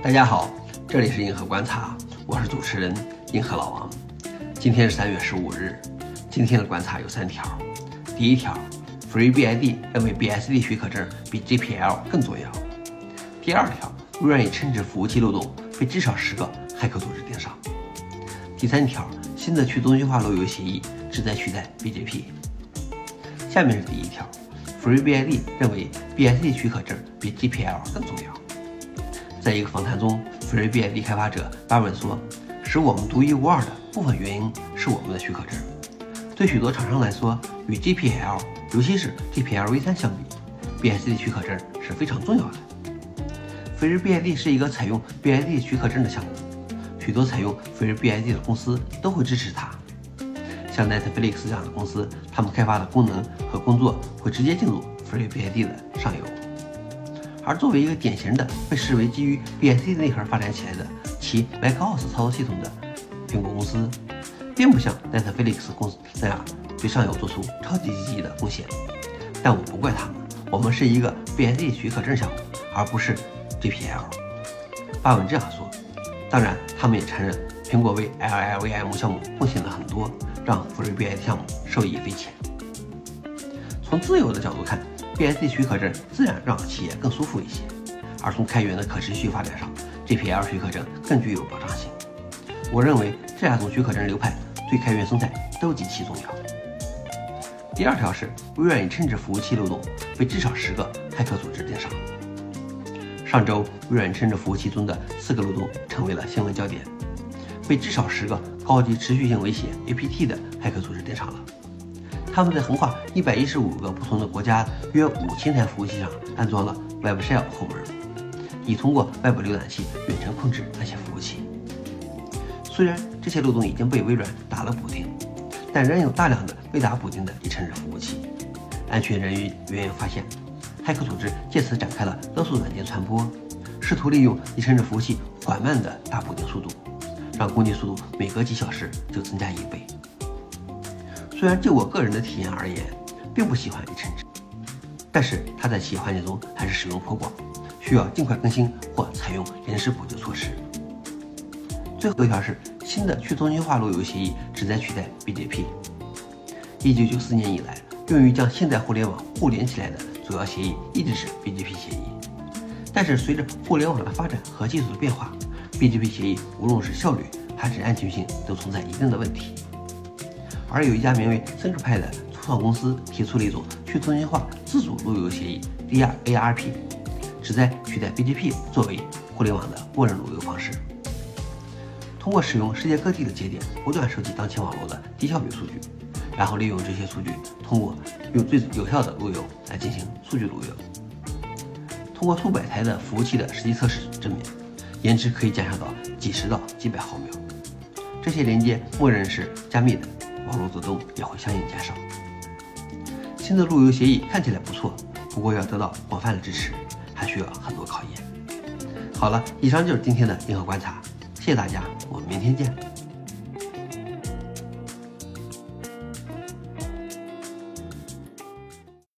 大家好，这里是银河观察，我是主持人银河老王。今天是三月十五日，今天的观察有三条。第一条，FreeBSD 认为 BSD 许可证比 GPL 更重要。第二条，微软已称之服务器漏洞被至少十个骇客组织盯上。第三条，新的去中心化路由协议旨在取代 BGP。下面是第一条，FreeBSD 认为 BSD 许可证比 GPL 更重要。在一个访谈中，FreeBSD 开发者巴文说：“使我们独一无二的部分原因是我们的许可证。对许多厂商来说，与 GPL，尤其是 GPL v3 相比，BSD 许可证是非常重要的。FreeBSD 是一个采用 BSD 许可证的项目，许多采用 FreeBSD 的公司都会支持它。像 Netflix 这样的公司，他们开发的功能和工作会直接进入 FreeBSD 的上游。”而作为一个典型的被视为基于 BSD 内核发展起来的其 macOS 操作系统的苹果公司，并不像 Netflix 公司那样对上游做出超级积极的贡献。但我不怪他们，我们是一个 BSD 许可证项目，而不是 GPL。发文这样说。当然，他们也承认苹果为 LLVM 项目贡献了很多，让 FreeBSD 项目受益匪浅。从自由的角度看。BSD 许可证自然让企业更舒服一些，而从开源的可持续发展上，GPL 许可证更具有保障性。我认为这两种许可证流派对开源生态都极其重要。第二条是微软已称之服务器漏洞被至少十个骇客组织盯上。上周，微软称之服务器中的四个漏洞成为了新闻焦点，被至少十个高级持续性威胁 APT 的骇客组织盯上了。他们在横跨一百一十五个不同的国家约五千台服务器上安装了 Web Shell 后门，以通过 Web 浏览器远程控制那些服务器。虽然这些漏洞已经被微软打了补丁，但仍有大量的未打补丁的已承认服务器。安全人员远远发现，骇客组织借此展开了勒索软件传播，试图利用已承认服务器缓慢的打补丁速度，让攻击速度每隔几小时就增加一倍。虽然就我个人的体验而言，并不喜欢一称，但是它在企业环境中还是使用颇广，需要尽快更新或采用临时补救措施。最后一条是新的去中心化路由协议旨在取代 BGP。一九九四年以来，用于将现代互联网互联起来的主要协议一直是 BGP 协议，但是随着互联网的发展和技术的变化，BGP 协议无论是效率还是安全性都存在一定的问题。而有一家名为 Centralpad 的初创公司提出了一种去中心化自主路由协议 DRARP，旨在取代 BGP 作为互联网的默认路由方式。通过使用世界各地的节点，不断收集当前网络的低效率数据，然后利用这些数据，通过用最有效的路由来进行数据路由。通过数百台的服务器的实际测试证明，延迟可以减少到几十到几百毫秒。这些连接默认是加密的。网络走动也会相应减少。新的路由协议看起来不错，不过要得到广泛的支持，还需要很多考验。好了，以上就是今天的硬核观察，谢谢大家，我们明天见。